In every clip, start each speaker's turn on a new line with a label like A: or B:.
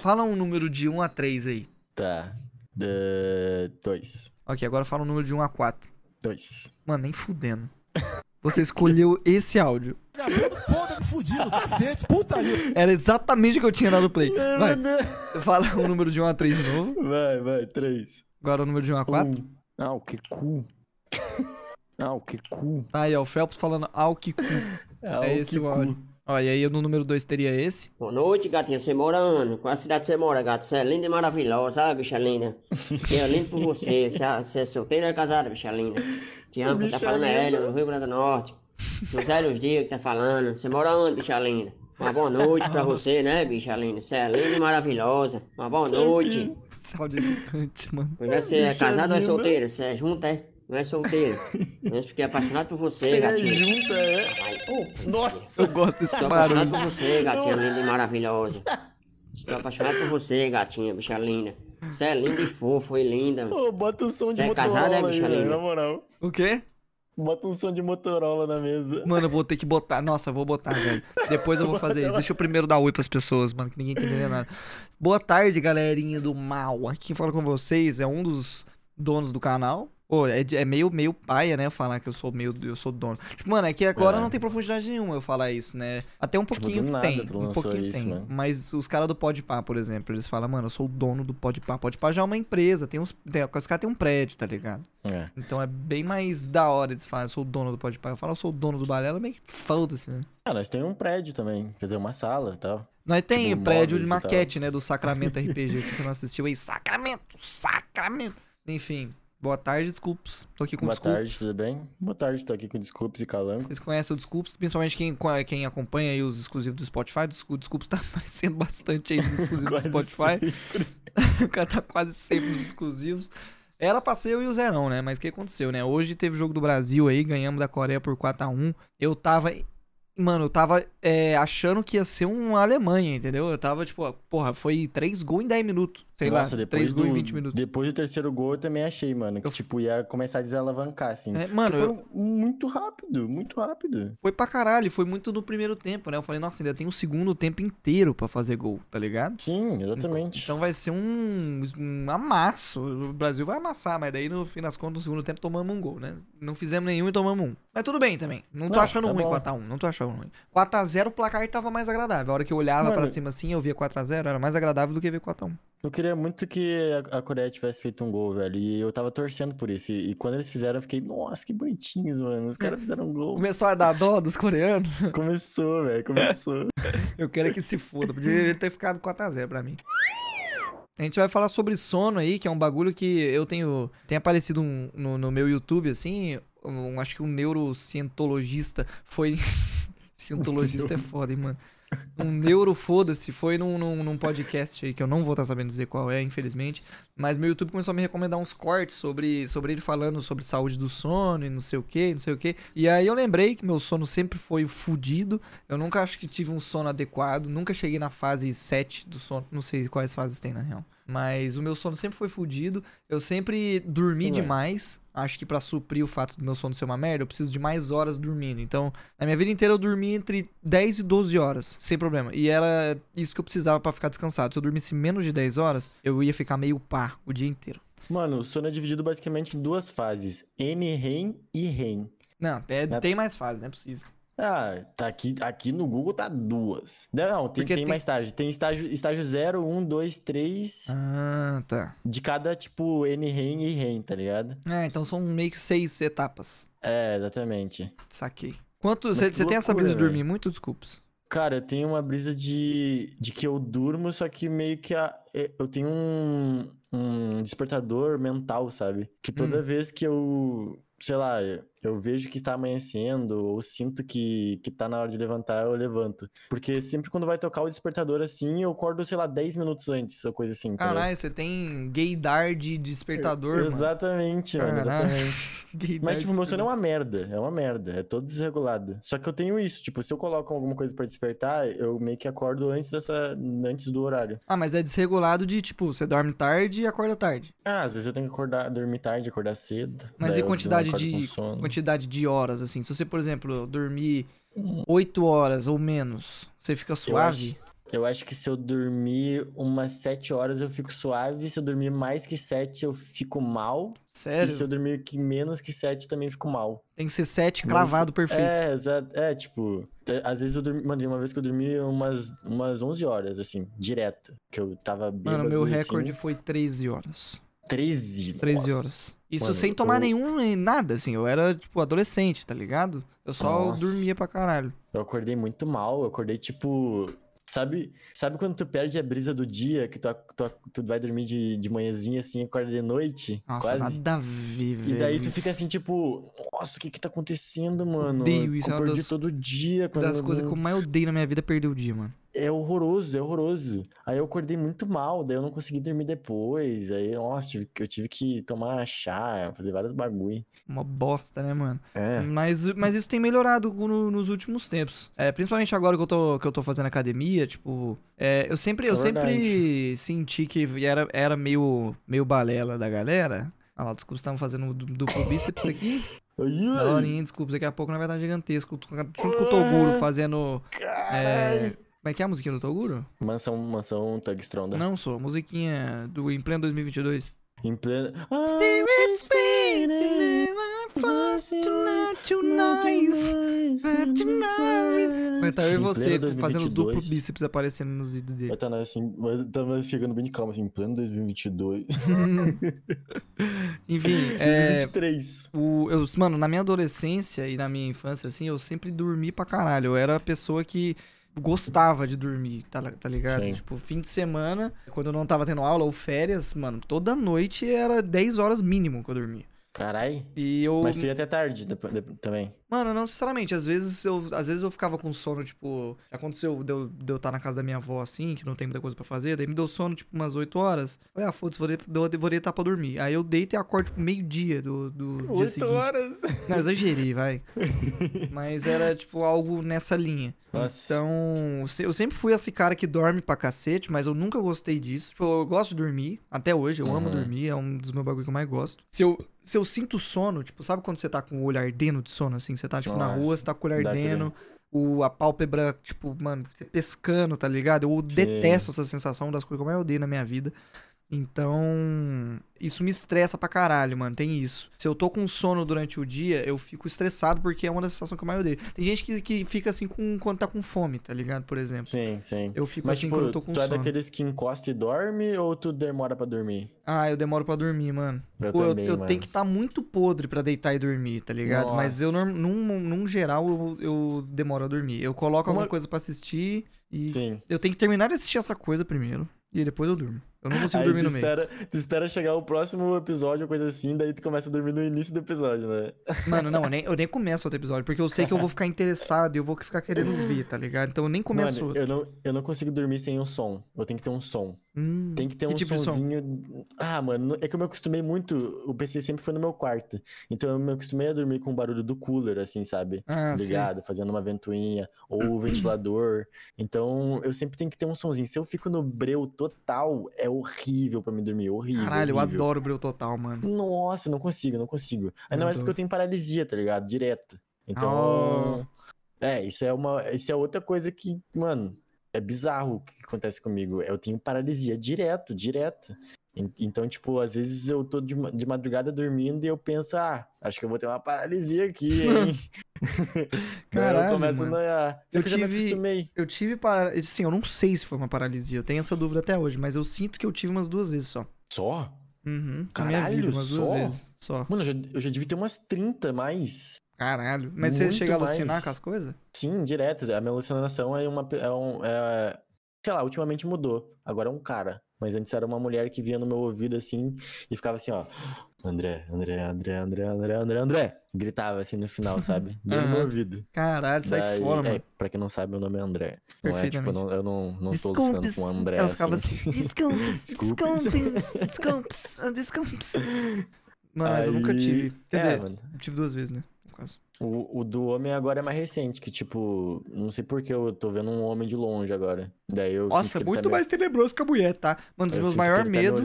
A: Fala um número de 1 a 3 aí.
B: Tá. Da- Dois.
A: Ok, agora fala um número de 1 a 4.
B: Dois.
A: Mano, nem fudendo. Você escolheu esse áudio.
C: Foda-se, fudido, cacete, putaria.
A: Era exatamente o que eu tinha dado play. Vai, fala um número de 1 a 3 de novo.
B: Vai, vai, três.
A: Agora o número de 1 a 4.
B: Um. Ah, o que cu. Ah, o que cu.
A: Tá aí, ó, o Phelps falando ao que cu.
B: Ah,
A: É
B: o
A: esse
B: que
A: o
B: cu.
A: áudio. Ó, e aí no número 2 teria esse.
D: Boa noite, gatinha. Você mora onde? Qual a cidade você mora, gato? Você é linda e maravilhosa, sabe, bicha linda? Eu lindo por você. Você é, é solteira ou é casada, bicha linda? Te amo, tá falando é. Hélio, do Rio Grande do Norte. José Luz Dias que tá falando. Você mora onde, bicha linda? Uma boa noite pra você, né, bicha linda? Você é linda e maravilhosa. Uma boa noite.
A: É gigante, mano.
D: É, você é
B: Bicha
D: casado ou é solteira? Você é junto, é? Não é solteiro. Eu fiquei apaixonado por você,
B: Você é
D: gatinha.
B: junta, é?
D: Ai, ô,
B: Nossa!
A: Eu gosto desse
D: Estou apaixonado
A: barulho.
D: por você, gatinha linda e maravilhosa. Estou apaixonado por você, gatinha, bicha linda. Você é linda e fofo e linda.
B: Ô, bota um som de
D: Você é
B: Motorola
D: casada, é,
B: aí,
D: bicha
B: velho,
D: linda?
B: na moral.
A: O quê?
B: Bota um som de Motorola na mesa.
A: Mano, eu vou ter que botar. Nossa, eu vou botar, velho. Depois eu vou fazer isso. Deixa eu primeiro dar oi pras pessoas, mano, que ninguém entendeu nada. Boa tarde, galerinha do mal. Aqui quem fala com vocês é um dos donos do canal. Pô, é, é meio, meio paia, né? Falar que eu sou meio. Eu sou dono. Tipo, mano, é que agora
B: É.
A: não tem profundidade nenhuma eu falar isso, né? Até um
B: Tipo,
A: pouquinho
B: do nada
A: tem. Um pouquinho
B: isso,
A: tem.
B: mano.
A: Mas os caras do Podpah, por exemplo, eles falam, mano, eu sou o dono do Podpah. Podpah já é uma empresa, tem uns. Tem, os caras têm um prédio, tá ligado?
B: É.
A: Então é bem mais da hora eles falarem, eu sou o dono do Podpah. Eu falo, eu sou o dono do Balela, meio que foda-se, né?
B: Ah, nós temos um prédio também. Quer dizer, uma sala e tal.
A: Nós tem
B: Tipo,
A: prédio de maquete, né? Do Sacramento RPG. Se você não assistiu aí, Sacramento! Sacramento! Enfim, boa tarde, desculpas. Tô aqui com
B: Boa
A: desculpas.
B: tarde, tudo bem? Boa tarde, tô aqui com Desculpes e Calango.
A: Vocês conhecem o Desculpas, principalmente quem, quem acompanha aí os exclusivos do Spotify. O Desculpas tá aparecendo bastante aí nos exclusivos do Spotify. o cara tá quase sempre nos exclusivos. Ser eu e o Zerão, né? Mas o que aconteceu, né? Hoje teve o jogo do Brasil aí, ganhamos da Coreia por 4x1. Eu tava. Mano, eu tava é, achando que ia ser uma Alemanha, entendeu? Eu tava, tipo, porra, foi 3 gols em 10 minutos. Sei
B: Nossa,
A: lá,
B: depois
A: 3 gols em 20 minutos.
B: Depois do terceiro gol eu também achei, mano. Que,
A: Eu-
B: tipo, ia começar a desalavancar, assim.
A: É, mano,
B: Porque
A: eu-
B: foi muito rápido, muito rápido.
A: Foi pra caralho, foi muito no primeiro tempo, né? Eu falei, nossa, ainda tem um segundo tempo inteiro pra fazer gol, tá ligado?
B: Sim, exatamente.
A: Então vai ser um, um amasso. O Brasil vai amassar, mas daí no fim das contas, no segundo tempo, tomamos um gol, né? Não fizemos nenhum e tomamos um. Mas tudo bem também. Não tô
B: Não,
A: achando
B: tá
A: ruim
B: bom.
A: 4x1. Não tô achando ruim. 4x0 o placar tava mais agradável. A hora que eu olhava pra cima assim, eu via 4x0, era mais agradável do que ver 4x1.
B: Eu queria muito que a Coreia tivesse feito um gol, velho. E eu tava torcendo por isso. E, e quando eles fizeram, eu fiquei, nossa, que bonitinhos, mano. Os caras fizeram um gol.
A: Começou a dar dó dos coreanos.
B: Começou, velho, começou.
A: Eu quero é que se foda. Podia ter ficado 4x0 pra mim. A gente vai falar sobre sono aí, que é um bagulho que eu tenho. Tem aparecido um- no, no meu YouTube, assim. um- acho que um neurocientologista foi. Cientologista é foda, hein, mano. Um neuro, foda-se, foi num, num, num podcast aí que eu não vou estar sabendo dizer qual é, infelizmente. Mas meu YouTube começou a me recomendar uns cortes sobre, sobre ele falando sobre saúde do sono e não sei o que, não sei o que. E aí eu lembrei que meu sono sempre foi fudido. Eu nunca acho que tive um sono adequado. Nunca cheguei na fase 7 do sono. Não sei quais fases tem, na real. Mas o meu sono sempre foi fudido. Eu sempre dormi
B: Ué.
A: demais. Acho que pra suprir o fato do meu sono ser uma merda, eu preciso de mais horas dormindo. Então, na minha vida inteira eu dormi entre 10 e 12 horas, sem problema. E era isso que eu precisava pra ficar descansado. Se eu dormisse menos de 10 horas, eu ia ficar meio pá o dia inteiro.
B: Mano, o sono é dividido basicamente em duas fases: N-REM e REM.
A: Não, é-
B: Né?
A: tem mais fase, não é possível.
B: Ah, tá aqui, aqui no Google tá duas. Não, tem, tem
A: tem-
B: mais estágio. Tem estágio, estágio 0, 1, 2, 3
A: Ah, tá.
B: de cada, tipo, N-REM e REM, tá ligado?
A: É, então são meio que seis etapas.
B: É, exatamente.
A: Saquei. Quanto. Você tem essa brisa de dormir muito? Desculpas.
B: Cara, eu tenho uma brisa de, de que eu durmo, só que meio que a, eu tenho um, um despertador mental, sabe? Que toda
A: Hum.
B: vez que eu, sei lá, eu vejo que está amanhecendo ou sinto que, que tá na hora de levantar, eu levanto. Porque sempre quando vai tocar o despertador assim, eu acordo, sei lá, 10 minutos antes, ou coisa assim?
A: Caralho, você tem gaydar de despertador, mano.
B: Exatamente, mano, exatamente. Mas, tipo, meu sono é uma merda, é uma merda, é todo desregulado. Só que eu tenho isso, tipo, se eu coloco alguma coisa pra despertar, eu meio que acordo antes dessa, antes do horário.
A: Ah, mas é desregulado de, tipo, você dorme tarde e acorda tarde.
B: Ah, às vezes eu tenho que acordar, dormir tarde, acordar cedo.
A: Mas e
B: eu
A: quantidade de. Quantidade de horas, assim? Se você, por exemplo, dormir 8 horas ou menos, você fica suave?
B: Eu acho que se eu dormir umas 7 horas eu fico suave, se eu dormir mais que 7 eu fico mal,
A: Sério?
B: e se eu dormir que menos que 7 também fico mal.
A: Tem que ser 7
B: Mas-
A: cravado perfeito.
B: É, exato. É, tipo, às vezes eu dormi, mano, uma vez que eu dormi umas, umas 11 horas, assim, direto, que eu tava bêbado,
A: Mano, meu
B: assim,
A: recorde foi 13 horas.
B: 13.
A: 13
B: nossa.
A: horas. Isso
B: Mano,
A: sem tomar
B: eu-
A: nenhum nada, assim. Eu era, tipo, adolescente, tá ligado? Eu só
B: Nossa.
A: dormia pra caralho.
B: Eu acordei muito mal, eu acordei tipo. Sabe, sabe quando tu perde a brisa do dia, que tu, tu, tu vai dormir de, de manhãzinha assim, acorda de noite?
A: Nossa,
B: quase.
A: nada a ver, velho.
B: E daí tu fica assim, tipo, nossa, o que que tá acontecendo, mano?
A: Odeio isso, é
B: Eu perdi
A: das-
B: todo dia. Quando
A: Das
B: eu
A: coisas que eu mais odeio na minha vida é perder o dia, mano.
B: É horroroso, é horroroso. Aí eu acordei muito mal, daí eu não consegui dormir depois. Aí, nossa, eu tive que tomar chá, fazer vários bagulho.
A: Uma bosta, né, mano?
B: É.
A: Mas, mas isso tem melhorado no- nos últimos tempos. É, principalmente agora que eu tô, que eu tô fazendo academia, tipo. é, eu sempre, eu
B: É
A: sempre
B: verdade.
A: senti que era, era meio, meio balela da galera. Olha lá, desculpa, estavam fazendo du- duplo bíceps aqui. Daorinha, desculpa, daqui a pouco vai estar gigantesco. Junto com o Toguro fazendo. É, como é que é a musiquinha do Toguro?
B: Mansão, mansão Tug Stronda.
A: Não, sou. Musiquinha do Em Pleno 2022.
B: Em pleno.
A: Vai estar eu e você fazendo duplo
B: 2022.
A: bíceps aparecendo nos vídeos dele.
B: Eu tava assim, eu tava chegando bem de calma, assim, em pleno 2022.
A: Enfim, é.
B: 2023.
A: O, eu, mano, na minha adolescência e na minha infância, assim, eu sempre dormi pra caralho. Eu era a pessoa que gostava de dormir, tá, tá ligado?
B: Sim.
A: Tipo, fim de semana, quando eu não tava tendo aula ou férias, mano, toda noite era 10 horas mínimo que eu dormia.
B: Carai.
A: E eu.
B: Mas tu ia até tarde depois, de- também.
A: Mano, não sinceramente, às vezes eu, às vezes eu ficava com sono, tipo, aconteceu de eu, de eu estar na casa da minha avó assim, que não tem muita coisa pra fazer, daí me deu sono, tipo, umas 8 horas. Falei, ah, foda-se, vou, de- vou, vou deitar pra dormir. Aí eu deito e acordo, tipo, meio-dia do, do dia seguinte.
B: horas.
A: Não, eu exagerei, vai. Mas era, tipo, algo nessa linha.
B: Nossa.
A: Então, eu sempre fui esse cara que dorme pra cacete, mas eu nunca gostei disso. Tipo, eu gosto de dormir, até hoje, eu amo
B: Uhum.
A: dormir, é um dos meus bagulhos que eu mais gosto. Se eu, se eu sinto sono, tipo, sabe quando você tá com o olho ardendo de sono, assim? Você tá, tipo, na
B: Nossa,
A: rua, você tá com o olho ardendo, o, a pálpebra, tipo, mano, você pescando, tá ligado? Eu
B: Sim.
A: detesto essa sensação, das coisas que eu odeio na minha vida. Então, isso me estressa pra caralho, mano. Tem isso. Se eu tô com sono durante o dia, eu fico estressado porque é uma das sensações que eu mais odeio. Tem gente que, que fica assim com, quando tá com fome, tá ligado? Por exemplo.
B: Sim, sim.
A: Eu fico
B: Mas,
A: assim
B: tipo,
A: quando eu tô com
B: tu é
A: sono.
B: daqueles que encosta e dorme ou tu demora pra dormir?
A: Ah, eu demoro pra dormir, mano.
B: Eu
A: Pô, eu,
B: também,
A: eu
B: mano.
A: tenho que estar muito podre pra deitar e dormir, tá ligado? Mas eu,
B: Nossa.
A: num, num geral, eu, eu demoro a dormir. Eu coloco alguma
B: Uma-
A: coisa pra assistir e
B: Sim.
A: eu tenho que terminar de assistir essa coisa primeiro. E depois eu durmo. Eu não consigo
B: Aí
A: dormir no meio.
B: espera, tu espera chegar o próximo episódio coisa assim, daí tu começa a dormir no início do episódio, né?
A: Mano, não, eu nem, eu nem começo outro episódio, porque eu sei que eu vou ficar interessado e eu vou ficar querendo ver, tá ligado? Então eu nem começo.
B: Mano, eu não, eu não consigo dormir sem um som. Eu tenho que ter um som.
A: Hum,
B: Tem que ter um
A: tipo de som?
B: Ah, mano, é que eu me acostumei muito. O PC sempre foi no meu quarto. Então eu me acostumei a dormir com o barulho do cooler, assim, sabe?
A: Ah, sim.
B: Ligado, fazendo uma ventoinha, ou o ventilador. Então eu sempre tenho que ter um sonzinho. Se eu fico no breu total, é horrível pra me dormir. Horrível.
A: Caralho, eu
B: horrível.
A: adoro o Breu Total, mano.
B: Nossa, não consigo, não consigo. Ainda
A: Eu
B: mais porque
A: adoro.
B: eu tenho paralisia, tá ligado? Direto. Então. É, isso é uma. Isso é outra coisa que, mano, é bizarro o que acontece comigo. Eu tenho paralisia direto, direto. En- Então, tipo, às vezes eu tô de, de madrugada dormindo e eu penso, ah, acho que eu vou ter uma paralisia aqui, hein?
A: Caralho,
B: eu começo
A: mano.
B: a noiar.
A: Eu
B: eu já me
A: tive-
B: acostumei.
A: Eu tive para. Sim, eu não sei se foi uma paralisia. Eu tenho essa dúvida até hoje, mas eu sinto que eu tive umas duas vezes só.
B: Só?
A: Uhum.
B: Caralho,
A: vida, umas duas
B: só?
A: vezes. Só.
B: Mano, eu já, eu já devia ter umas 30 mais.
A: Caralho. Mas você
B: Muito
A: chega a alucinar
B: mais.
A: com as coisas?
B: Sim, direto. A minha alucinação é uma. É um, é- sei lá, ultimamente mudou. Agora é um cara. Mas antes era uma mulher que vinha no meu ouvido assim e ficava assim, ó. André, André, André, André, André, André, André. Gritava assim no final, sabe? Bem no meu ouvido.
A: Caralho, sai
B: Daí-
A: fora,
B: é,
A: mano.
B: pra quem não sabe, meu nome é André. Não é, tipo, eu não, eu não, não tô alucinando com André.
A: Ela ficava
B: assim.
A: assim. Desculpes,
B: Desculpes.
A: desculpes, mas eu nunca
B: Aí-
A: tive. Quer
B: é,
A: dizer,
B: mano.
A: eu tive duas vezes, né? No caso.
B: O, o do homem agora é mais recente, que tipo, não sei por que eu tô vendo um homem de longe agora. Daí eu
A: Nossa,
B: ele
A: muito
B: tá me-
A: mais tenebroso que a mulher, tá? Mano, um dos
B: eu
A: meus maiores
B: tá me
A: medos.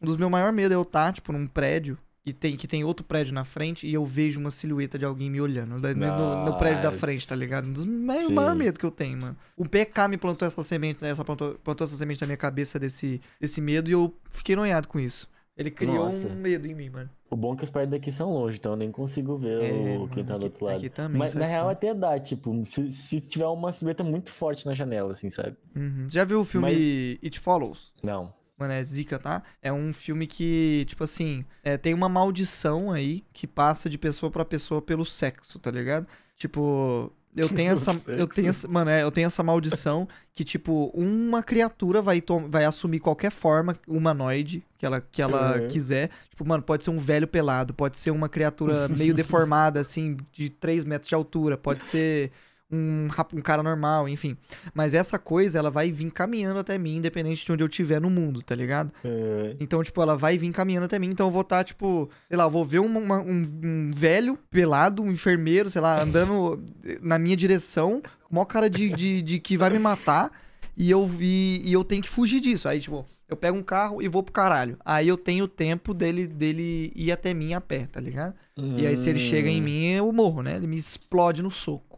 A: Um dos meus maiores medos é eu estar, tipo, num prédio e tem, que tem outro prédio na frente e eu vejo uma silhueta de alguém me olhando no, no- no prédio da frente, tá ligado? Um dos maior,
B: Sim.
A: maior medo que eu tenho, mano. O PK me plantou essa semente, né, essa plantou, plantou essa semente na minha cabeça desse, desse medo e eu fiquei noiado com isso. Ele criou
B: Nossa.
A: um medo em mim, mano.
B: O bom é que os prédios daqui são longe, então eu nem consigo ver
A: É,
B: o, quem
A: mano,
B: tá do
A: aqui-
B: outro lado.
A: também,
B: Mas na real até dá, tipo, se, se tiver uma silhueta muito forte na janela, assim, sabe?
A: Uhum. Já viu o filme
B: Mas-
A: It Follows?
B: Não.
A: Mano, é zica, tá? É um filme que, tipo assim, é, tem uma maldição aí que passa de pessoa pra pessoa pelo sexo, tá ligado? Tipo, eu tenho essa. Eu tenho essa. Mano, é, eu tenho essa maldição que, tipo, uma criatura vai, vai assumir qualquer forma humanoide que ela, que ela
B: Uhum.
A: quiser. Tipo, mano, pode ser um velho pelado, pode ser uma criatura meio deformada, assim, de 3 metros de altura, pode ser um, um cara normal, enfim. Mas essa coisa, ela vai vir caminhando até mim, independente de onde eu estiver no mundo, tá ligado?
B: É,
A: Então, tipo, ela vai vir caminhando até mim, então eu vou estar, tipo, sei lá, eu vou ver uma- uma- um, um velho pelado, um enfermeiro, sei lá, andando na minha direção, com maior cara de, de, de que vai me matar, e eu vi e eu tenho que fugir disso. Aí, tipo, eu pego um carro e vou pro caralho. Aí eu tenho tempo dele, dele ir até mim a pé, tá ligado? E aí, se ele chega em
B: Hum,
A: mim, eu morro, né? Ele me explode no soco.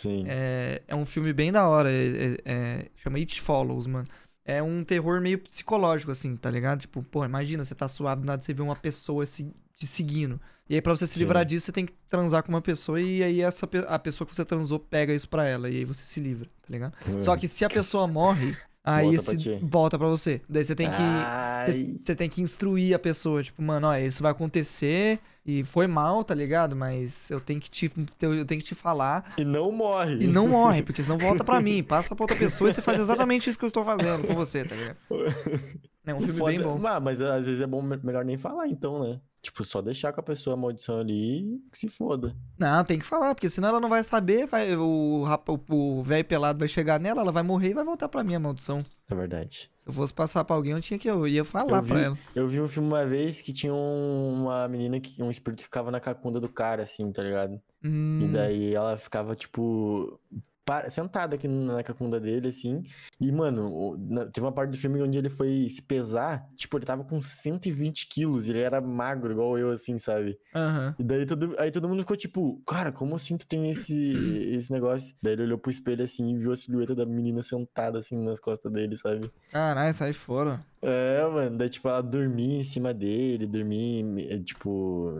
B: Sim.
A: É, é um filme bem da hora. é- é- é- chama It Follows, mano. É um terror meio psicológico, assim, tá ligado? Tipo, pô, imagina, você tá suave, do nada você vê uma pessoa se, te seguindo. E aí, pra você se
B: Sim.
A: livrar disso, você tem que transar com uma pessoa e aí essa, a pessoa que você transou pega isso pra ela. E aí você se livra, tá ligado? Só que se a pessoa morre, aí
B: Volta pra
A: esse
B: ti.
A: volta pra você. Daí você tem que.
B: Ai,
A: Você tem que instruir a pessoa, tipo, mano, ó, isso vai acontecer e foi mal, tá ligado? Mas eu tenho que te, eu tenho que te falar
B: E não morre.
A: e não morre, porque senão volta pra mim. Passa pra outra pessoa e você faz exatamente isso que eu estou fazendo com você, tá ligado? É um filme
B: foda-
A: bem bom.
B: Ah, mas às vezes é bom melhor nem falar, então, né? Tipo, só deixar com a pessoa a maldição ali e que se foda.
A: Não, tem que falar, porque senão ela não vai saber, vai, o velho pelado vai chegar nela, ela vai morrer e vai voltar pra mim a maldição.
B: É verdade.
A: Se eu fosse passar pra alguém, eu tinha que eu ia falar
B: Eu vi-
A: pra ela.
B: Eu vi um filme uma vez que tinha um- uma menina que um espírito ficava na cacunda do cara, assim, tá ligado?
A: Hum,
B: E daí ela ficava, tipo, sentada aqui na cacunda dele, assim. E, mano, teve uma parte do filme onde ele foi se pesar, tipo, ele tava com 120 quilos, ele era magro, igual eu, assim, sabe?
A: Aham.
B: E daí todo, aí todo mundo ficou tipo, cara, como assim tu tem esse, esse negócio? Daí ele olhou pro espelho assim e viu a silhueta da menina sentada assim nas costas dele, sabe?
A: Caralho, sai fora.
B: É, mano, daí tipo, ela dormia em cima dele, dormia, em- tipo.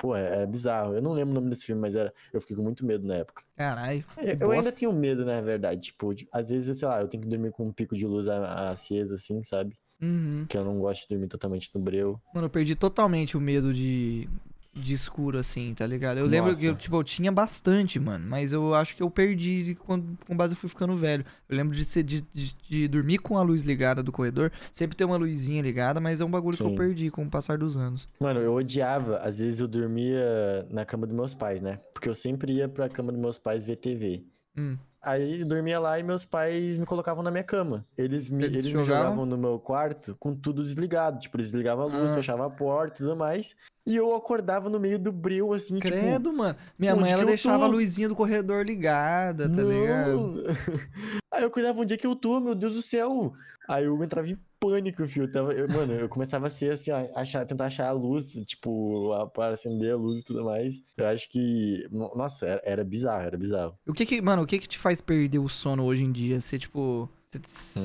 B: Pô, é, é bizarro. Eu não lembro o nome desse filme, mas era, eu fiquei com muito medo na época.
A: Caralho.
B: Eu, eu ainda tenho medo, na verdade. Tipo, às vezes, sei lá, eu tenho que dormir com um pico de luz aceso, assim, sabe?
A: Uhum.
B: Que eu não gosto de dormir totalmente no breu.
A: Mano, eu perdi totalmente o medo de, de escuro, assim, tá ligado? Eu lembro que eu,
B: Nossa.
A: tipo, eu tinha bastante, mano, mas eu acho que eu perdi de quando, com base eu fui ficando velho. Eu lembro de, ser, de, de, de dormir com a luz ligada do corredor, sempre ter uma luzinha ligada, mas é um bagulho que eu
B: Sim.
A: perdi com o passar dos anos.
B: Mano, eu odiava, às vezes eu dormia na cama dos meus pais, né? Porque eu sempre ia pra cama dos meus pais ver TV.
A: Hum.
B: Aí eu dormia lá e meus pais me colocavam na minha cama. Eles me,
A: Eles
B: eles me
A: jogavam?
B: jogavam no meu quarto com tudo desligado. Tipo, eles desligavam a luz,
A: Ah.
B: fechavam a porta e tudo mais. E eu acordava no meio do breu, assim, tipo.
A: Credo, mano. Minha mãe, ela deixava a luzinha do corredor ligada, tá ligado?
B: Não. Aí eu cuidava onde é que eu tô, meu Deus do céu. Aí eu entrava em pânico, filho. Eu tava, eu- mano, eu começava a ser assim, ó, achar, tentar achar a luz, tipo, a- para acender a luz e tudo mais. Eu acho que. no- Nossa, era, era bizarro, era bizarro.
A: O que que, mano, o que que te faz perder o sono hoje em dia? Você, tipo... você-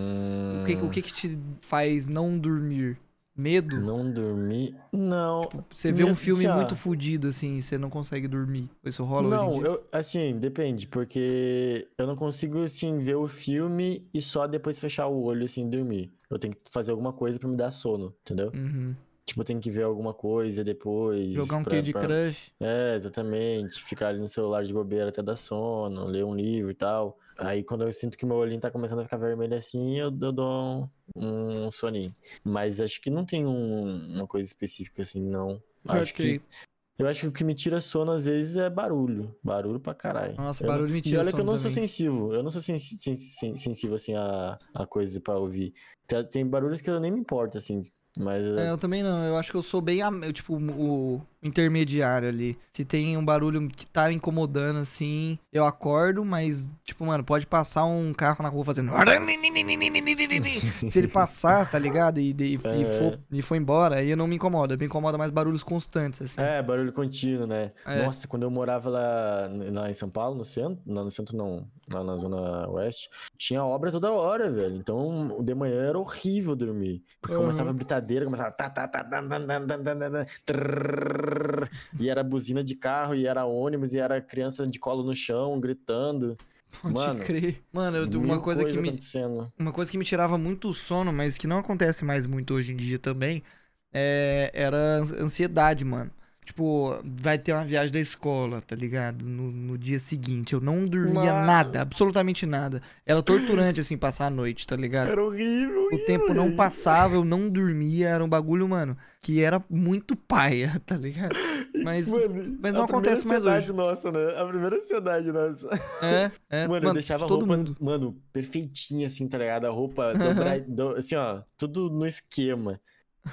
A: O, que, o que que te faz não dormir? Medo?
B: Não dormir. Não.
A: Você vê um filme
B: assim, ó.
A: muito fudido, assim, e você não consegue dormir. Isso rola hoje em
B: Não,
A: dia?
B: eu, assim, depende, porque eu não consigo, assim, ver o filme e só depois fechar o olho, assim, e dormir. Eu tenho que fazer alguma coisa pra me dar sono, entendeu?
A: Uhum.
B: Tipo, tenho que ver alguma coisa depois.
A: Jogar um
B: pra-
A: Candy
B: pra-
A: Crush.
B: É, exatamente. Ficar ali no celular de bobeira até dar sono, ler um livro e tal. Aí quando eu sinto que meu olhinho tá começando a ficar vermelho assim, eu, dou um, um soninho. Mas acho que não tem um- uma coisa específica assim, não. Acho que. Eu acho que o que me tira sono às vezes é barulho. Barulho pra caralho.
A: Nossa,
B: Eu não-
A: barulho me
B: E
A: tira
B: olha que eu
A: sono
B: não sou
A: também.
B: sensível. Eu não sou sensível assim a, a coisas pra ouvir. Tem, barulhos que eu nem me importo, assim. Mas.
A: É, eu também não. Eu acho que eu sou bem. Eu, tipo, o, intermediário ali. Se tem um barulho que tá incomodando, assim, eu acordo, mas, tipo, mano, pode passar um carro na rua fazendo. Se ele passar, tá ligado? E, e, e for, e for embora, aí eu não me incomoda. Me incomoda mais barulhos constantes, assim.
B: É, barulho contínuo, né?
A: É.
B: Nossa, quando eu morava lá, lá em São Paulo, no centro, não, no centro não, lá na zona oeste, tinha obra toda hora, velho. Então, de manhã era horrível dormir. Porque
A: Uhum.
B: começava a britadeira, começava tá, tá, tá, tan, tan, trrr, e era buzina de carro, e era ônibus, e era criança de colo no chão, gritando.
A: Pode
B: Mano,
A: crer. Mano, eu, uma
B: Mil
A: coisa que me. Uma coisa que me tirava muito o sono, mas que não acontece mais muito hoje em dia também, é, era ans- ansiedade, mano. Tipo, vai ter uma viagem da escola, tá ligado? No, no dia seguinte. Eu não dormia
B: Mano.
A: nada, absolutamente nada. Era torturante, assim, passar a noite, tá ligado?
B: Era horrível.
A: O tempo não passava, eu não dormia, era um bagulho, mano, que era muito paia, tá ligado? Mas,
B: Mano,
A: mas não
B: a primeira
A: acontece mais
B: ansiedade nossa, né? A primeira ansiedade nossa.
A: é, é,
B: Mano, eu deixava a
A: todo
B: roupa,
A: mundo.
B: mano, perfeitinha assim, tá ligado? A roupa dobra, do- assim, ó, tudo no esquema.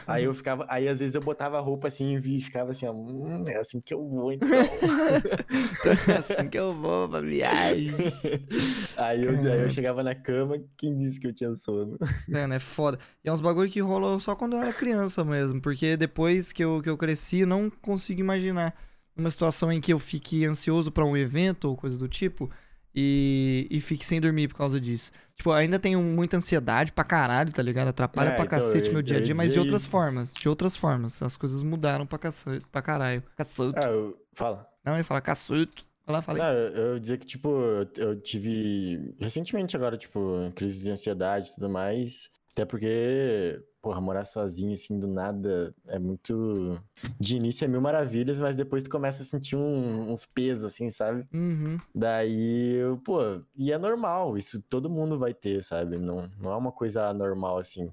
B: Aí eu ficava, aí às vezes eu botava a roupa assim e vi- ficava assim, ó, hum, é assim que eu vou então.
A: assim que eu vou pra viagem.
B: aí, eu, aí eu chegava na cama, quem disse que eu tinha sono?
A: É, né? Foda. E é uns bagulho que rolou só quando eu era criança mesmo. Porque depois que eu, que eu cresci, eu não consigo imaginar uma situação em que eu fique ansioso pra um evento ou coisa do tipo e, e fique sem dormir por causa disso. Tipo, eu ainda tenho muita ansiedade pra caralho, tá ligado? Atrapalha
B: É,
A: pra
B: então,
A: cacete
B: eu-
A: meu dia a dia, mas de outras
B: isso.
A: formas. De outras formas. As coisas mudaram pra, cacete, pra caralho. Cacete.
B: Ah, eu, fala.
A: Não, ele fala cacete. Vai lá, fala.
B: Não, eu, eu ia dizer que, tipo, eu tive recentemente agora, tipo, crise de ansiedade e tudo mais. Até porque, porra, morar sozinho, assim, do nada, é muito. De início é mil maravilhas, mas depois tu começa a sentir um- uns pesos, assim, sabe?
A: Uhum.
B: Daí, eu, pô, e é normal, isso todo mundo vai ter, sabe? Não, não é uma coisa anormal, assim.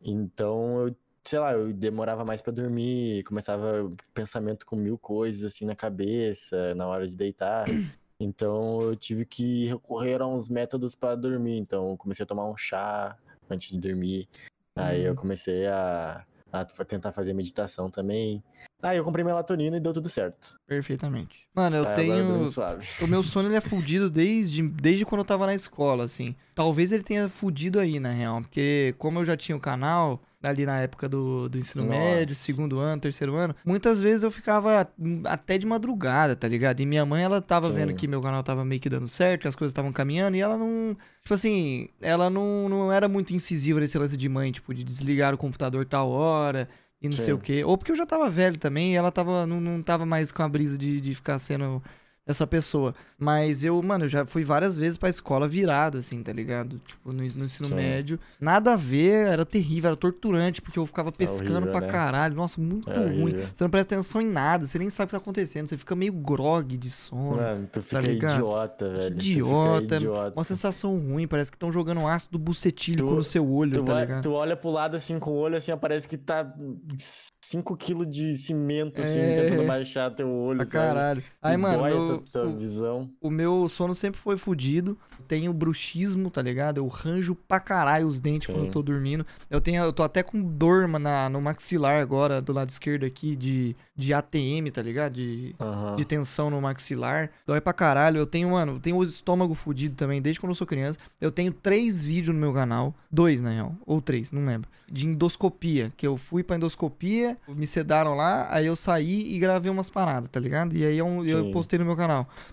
B: Então, eu, sei lá, eu demorava mais pra dormir, começava pensamento com mil coisas, assim, na cabeça, na hora de deitar. Então, eu tive que recorrer a uns métodos pra dormir. Então, eu comecei a tomar um chá antes de dormir. Aí, eu
A: Uhum.
B: comecei a, a tentar fazer meditação também. Aí, eu comprei melatonina e deu tudo certo.
A: Perfeitamente. Mano, eu
B: eu
A: tenho.
B: suave.
A: O meu sono ele é fudido desde, desde quando eu tava na escola, assim. Talvez ele tenha fudido aí, na real. Porque como eu já tinha o canal, ali na época do, do ensino
B: Nossa.
A: médio, segundo ano, terceiro ano, muitas vezes eu ficava hum, até de madrugada, tá ligado? E minha mãe, ela tava
B: Sim.
A: vendo que meu canal tava meio que dando certo, que as coisas estavam caminhando, e ela não. Tipo assim, ela não, não era muito incisiva nesse lance de mãe, tipo, de desligar o computador tal hora. E não sei
B: Sim.
A: o quê. Ou porque eu já tava velho também e ela tava, não, não tava mais com a brisa de, de ficar sendo essa pessoa. Mas eu, mano, eu já fui várias vezes pra escola virado, assim, tá ligado? Tipo, no, no ensino
B: Sim.
A: médio. Nada a ver, era terrível, era torturante, porque eu ficava pescando
B: horrível,
A: pra
B: né?
A: caralho. Nossa, muito
B: É
A: ruim.
B: horrível.
A: Você não presta atenção em nada, você nem sabe o que tá acontecendo. Você fica meio grog de sono.
B: Mano, tu fica
A: ligado?
B: idiota, velho.
A: Idiota,
B: idiota.
A: Uma sensação ruim, parece que estão jogando ácido bucetílico
B: Tu-
A: no seu olho,
B: Tu,
A: tá
B: vai-
A: ligado?
B: tu olha pro lado assim com o olho, assim, parece que tá 5kg de cimento, assim,
A: É.
B: tentando baixar teu olho,
A: Pra
B: sabe?
A: caralho. Aí, mano,
B: a
A: eu-
B: tua,
A: o-
B: visão.
A: O meu sono sempre foi fudido. Tenho bruxismo, tá ligado? Eu ranjo pra caralho os dentes quando eu
B: Sim.
A: tô dormindo. Eu tenho, eu tô até com dor na, no maxilar agora, do lado esquerdo aqui, de, de ATM, tá ligado? De, de tensão no maxilar. Dói pra caralho. Eu tenho, mano, eu tenho o estômago fudido também, desde quando eu sou criança. Eu tenho três vídeos no meu canal. Dois, na real. Ou três, não lembro. De endoscopia. Que eu fui pra endoscopia, me sedaram lá, aí eu saí e gravei umas paradas, tá ligado? E aí eu, eu
B: Sim.
A: postei no meu canal.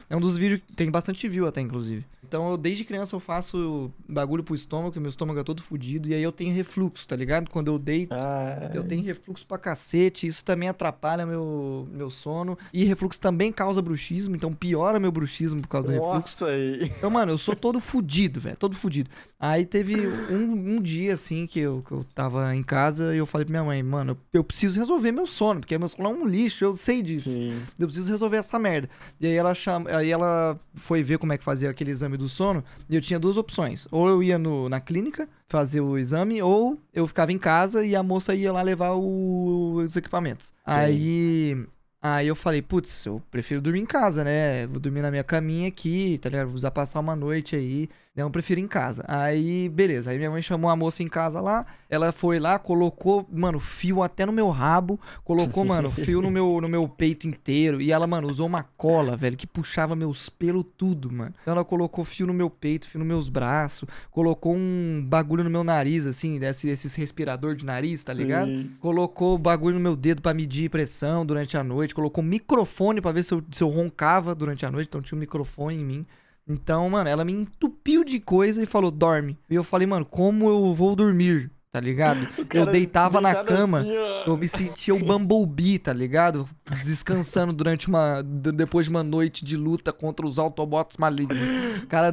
A: É um dos vídeos que tem bastante view até, inclusive. Então, eu, desde criança eu faço bagulho pro estômago, meu estômago é todo fudido. E aí eu tenho refluxo, tá ligado? Quando eu deito,
B: Ah,
A: eu tenho refluxo pra cacete, isso também atrapalha meu, meu sono. E refluxo também causa bruxismo, então piora meu bruxismo por causa do refluxo.
B: Nossa, aí.
A: Então, mano, eu sou todo fudido, velho, todo fudido. Aí teve um, um dia, assim, que eu, que eu tava em casa e eu falei pra minha mãe, mano, eu, eu preciso resolver meu sono, porque meu sono é um lixo, eu sei disso.
B: Sim.
A: Eu preciso resolver essa merda. E aí ela chama, aí ela foi ver como é que fazia aquele exame do sono, e eu tinha duas opções. Ou eu ia no, na clínica fazer o exame, ou eu ficava em casa e a moça ia lá levar o- os equipamentos.
B: Sim.
A: Aí Aí eu falei, putz, eu prefiro dormir em casa, né? Vou dormir na minha caminha aqui, tá ligado? Vou usar passar uma noite aí. Não, eu prefiro em casa. Aí, beleza. Aí minha mãe chamou a moça em casa lá. Ela foi lá, colocou, mano, fio até no meu rabo. Colocou, mano, fio no meu, no meu peito inteiro. E ela, mano, usou uma cola, velho, que puxava meus pelos tudo, mano. Então ela colocou fio no meu peito, fio nos meus braços. Colocou um bagulho no meu nariz, assim, desse, esses respirador de nariz, tá ligado?
B: Sim.
A: Colocou bagulho no meu dedo pra medir pressão durante a noite. Colocou microfone pra ver se eu, se eu roncava durante a noite. Então tinha um microfone em mim. Então, mano, ela me entupiu de coisa e falou, dorme. E eu falei, mano, como eu vou dormir? Tá ligado? Eu deitava na cama.
B: assim.
A: Eu me sentia o Bumblebee, tá ligado? Descansando durante uma. de- Depois de uma noite de luta contra os Autobots malignos. Cara,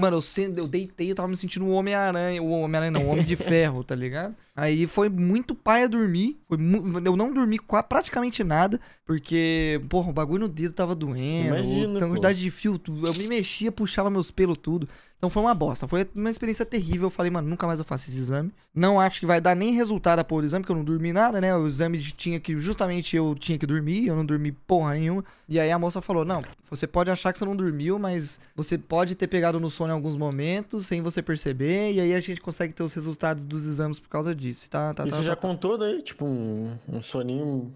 A: mano, eu, eu deitei e tava me sentindo o Homem-Aranha. O Homem-Aranha não, o Homem de Ferro, tá ligado? Aí foi muito paia dormir. Mu- eu não dormi praticamente nada. Porque, porra, o bagulho no dedo tava doendo.
B: Imagina, pô.
A: quantidade de fio, tu- eu me mexia, puxava meus pelos tudo. Então foi uma bosta. Foi uma experiência terrível. Eu falei, mano, nunca mais eu faço esse exame. Não acho que vai dar nem resultado a pôr o exame, porque eu não dormi nada, né? O exame tinha que, justamente eu tinha que dormir, eu não dormi porra nenhuma. E aí a moça falou: não, você pode achar que você não dormiu, mas você pode ter pegado no sono em alguns momentos, sem você perceber, e aí a gente consegue ter os resultados dos exames por causa disso. Tá, tá,
B: Isso
A: tá,
B: já
A: tá, tá.
B: contou daí, tipo, um, um soninho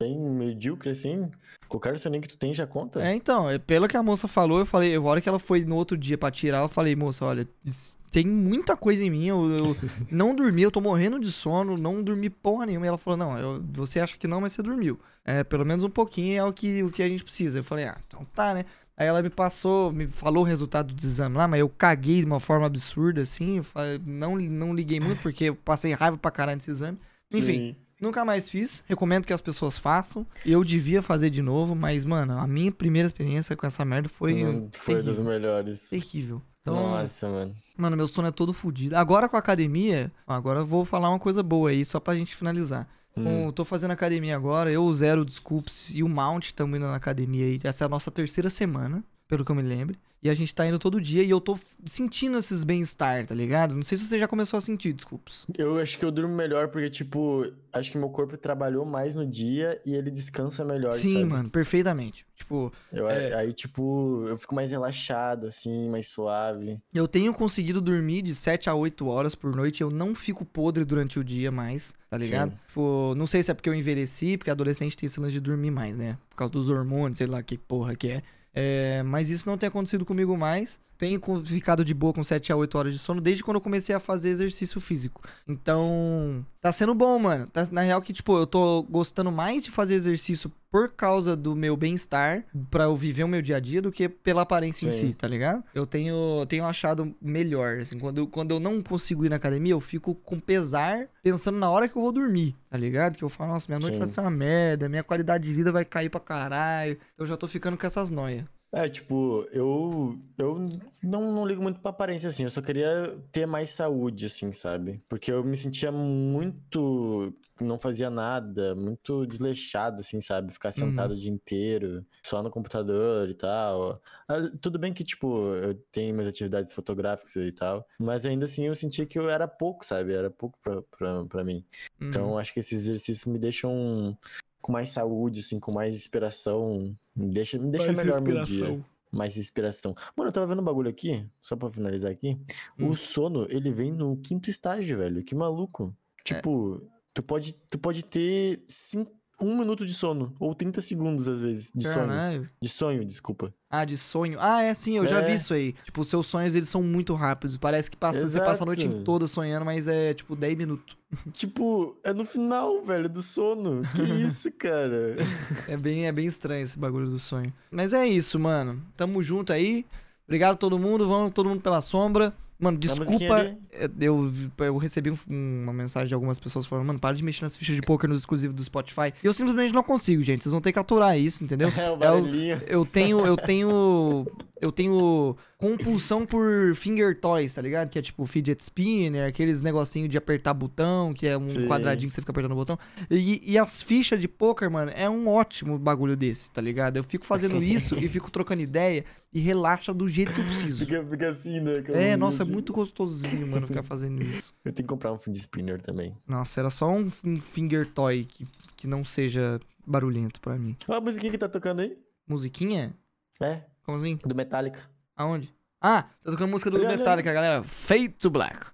B: bem medíocre, assim? Qualquer soninho que tu tem já conta?
A: É, então, é, pelo que a moça falou, eu falei, a hora que ela foi no outro dia pra tirar, eu falei, moça, olha, tem muita coisa em mim, eu, eu não dormi, eu tô morrendo de sono, não dormi porra nenhuma. E ela falou, não, eu- você acha que não, mas você dormiu. É, pelo menos um pouquinho é o que, o que a gente precisa. Eu falei, ah, então tá, né? Aí ela me passou, me falou o resultado do exame lá, mas eu caguei de uma forma absurda, assim, não, não liguei muito, porque eu passei raiva pra caralho nesse exame. Enfim,
B: Sim.
A: Nunca mais fiz. Recomendo que as pessoas façam. Eu devia fazer de novo, mas, mano, a minha primeira experiência com essa merda foi,
B: Não foi das melhores.
A: terrível. Então,
B: Nossa, mano.
A: mano, meu sono é todo fodido. Agora com a academia, agora eu vou falar uma coisa boa aí, só pra gente finalizar.
B: Hum.
A: Com- tô fazendo academia agora, eu, o Zero, o Desculpes e o Mount estamos indo na academia aí. Essa é a nossa terceira semana, pelo que eu me lembro. E a gente tá indo todo dia e eu tô sentindo esses bem-estar, tá ligado? Não sei se você já começou a sentir, desculpes.
B: Eu acho que eu durmo melhor porque, tipo, acho que meu corpo trabalhou mais no dia e ele descansa melhor,
A: Sim,
B: sabe?
A: mano, perfeitamente. Tipo,
B: Eu,
A: É.
B: Aí, tipo, eu fico mais relaxado, assim, mais suave.
A: Eu tenho conseguido dormir de 7 a 8 horas por noite. Eu não fico podre durante o dia mais, tá ligado?
B: Sim.
A: Tipo, não sei se é porque eu envelheci, porque adolescente tem esse lance de dormir mais, né? Por causa dos hormônios, sei lá que porra que é. É, mas isso não tem acontecido comigo mais. Tenho ficado de boa com 7 a 8 horas de sono desde quando eu comecei a fazer exercício físico. Então, tá sendo bom, mano. Tá- na real que, tipo, eu tô gostando mais de fazer exercício por causa do meu bem-estar, pra eu viver o meu dia a dia, do que pela aparência em
B: Sim.
A: si, tá ligado? Eu tenho, tenho achado melhor, assim, quando eu, quando eu não consigo ir na academia, eu fico com pesar, pensando na hora que eu vou dormir, tá ligado? Que eu falo, nossa, minha noite
B: Sim.
A: vai ser uma merda, minha qualidade de vida vai cair pra caralho. Eu já tô ficando com essas noias.
B: É, tipo, eu, eu não, não ligo muito pra aparência, assim. Eu só queria ter mais saúde, assim, sabe? Porque eu me sentia muito. Não fazia nada, muito desleixado, assim, sabe? Ficar sentado o dia inteiro, só no computador e tal. Ah, Tudo bem que, tipo, eu tenho minhas atividades fotográficas e tal, mas ainda assim eu sentia que eu era pouco, sabe? Era pouco pra, pra, pra mim.
A: Hum.
B: Então, acho que esses exercícios me deixam com mais saúde, assim, com mais inspiração. Me deixa, me deixa melhor meu dia. Mais inspiração. Mano, eu tava vendo um bagulho aqui, só pra finalizar aqui.
A: Hum.
B: O sono, ele vem no quinto estágio, velho. Que maluco.
A: É.
B: Tipo, tu, pode, tu pode ter cinco, um minuto de sono, ou 30 segundos, às vezes, de sonho.
A: Caralho.
B: De sonho, desculpa.
A: Ah, de sonho. Ah, é sim, eu já vi
B: É.
A: isso aí. Tipo, os seus sonhos, eles são muito rápidos. Parece que passa, você passa a noite toda sonhando, mas é tipo 10 minutos.
B: Tipo, é no final, velho, do sono. Que isso, cara?
A: É bem, é bem estranho esse bagulho do sonho. Mas é isso, mano. Tamo junto aí. Obrigado a todo mundo. Vamos todo mundo pela sombra. Mano, desculpa. é, Eu, eu recebi um- uma mensagem de algumas pessoas falando, mano, para de mexer nas fichas de poker nos exclusivos do Spotify. E eu simplesmente não consigo, gente. Vocês vão ter que aturar isso, entendeu?
B: É o
A: É o-
B: barulhinho.
A: Eu tenho, eu tenho Eu tenho compulsão por finger toys, tá ligado? Que é tipo fidget spinner, aqueles negocinho de apertar botão, que é um
B: Sim.
A: quadradinho que você fica apertando o botão. E, e as fichas de poker, mano, é um ótimo bagulho desse, tá ligado? Eu fico fazendo isso e fico trocando ideia e relaxa do jeito que eu preciso.
B: Fica, fica assim, né?
A: É, nossa, é. Muito gostosinho, mano, ficar fazendo isso.
B: Eu tenho que comprar um fidget spinner também.
A: Nossa, era só um, um finger toy que, que não seja barulhento pra mim.
B: Olha a musiquinha que tá tocando aí.
A: Musiquinha?
B: É,
A: Como assim?
B: do Metallica.
A: Aonde? Ah, tá tocando música do
B: Olha, olha,
A: Metallica, galera. Fade to Black.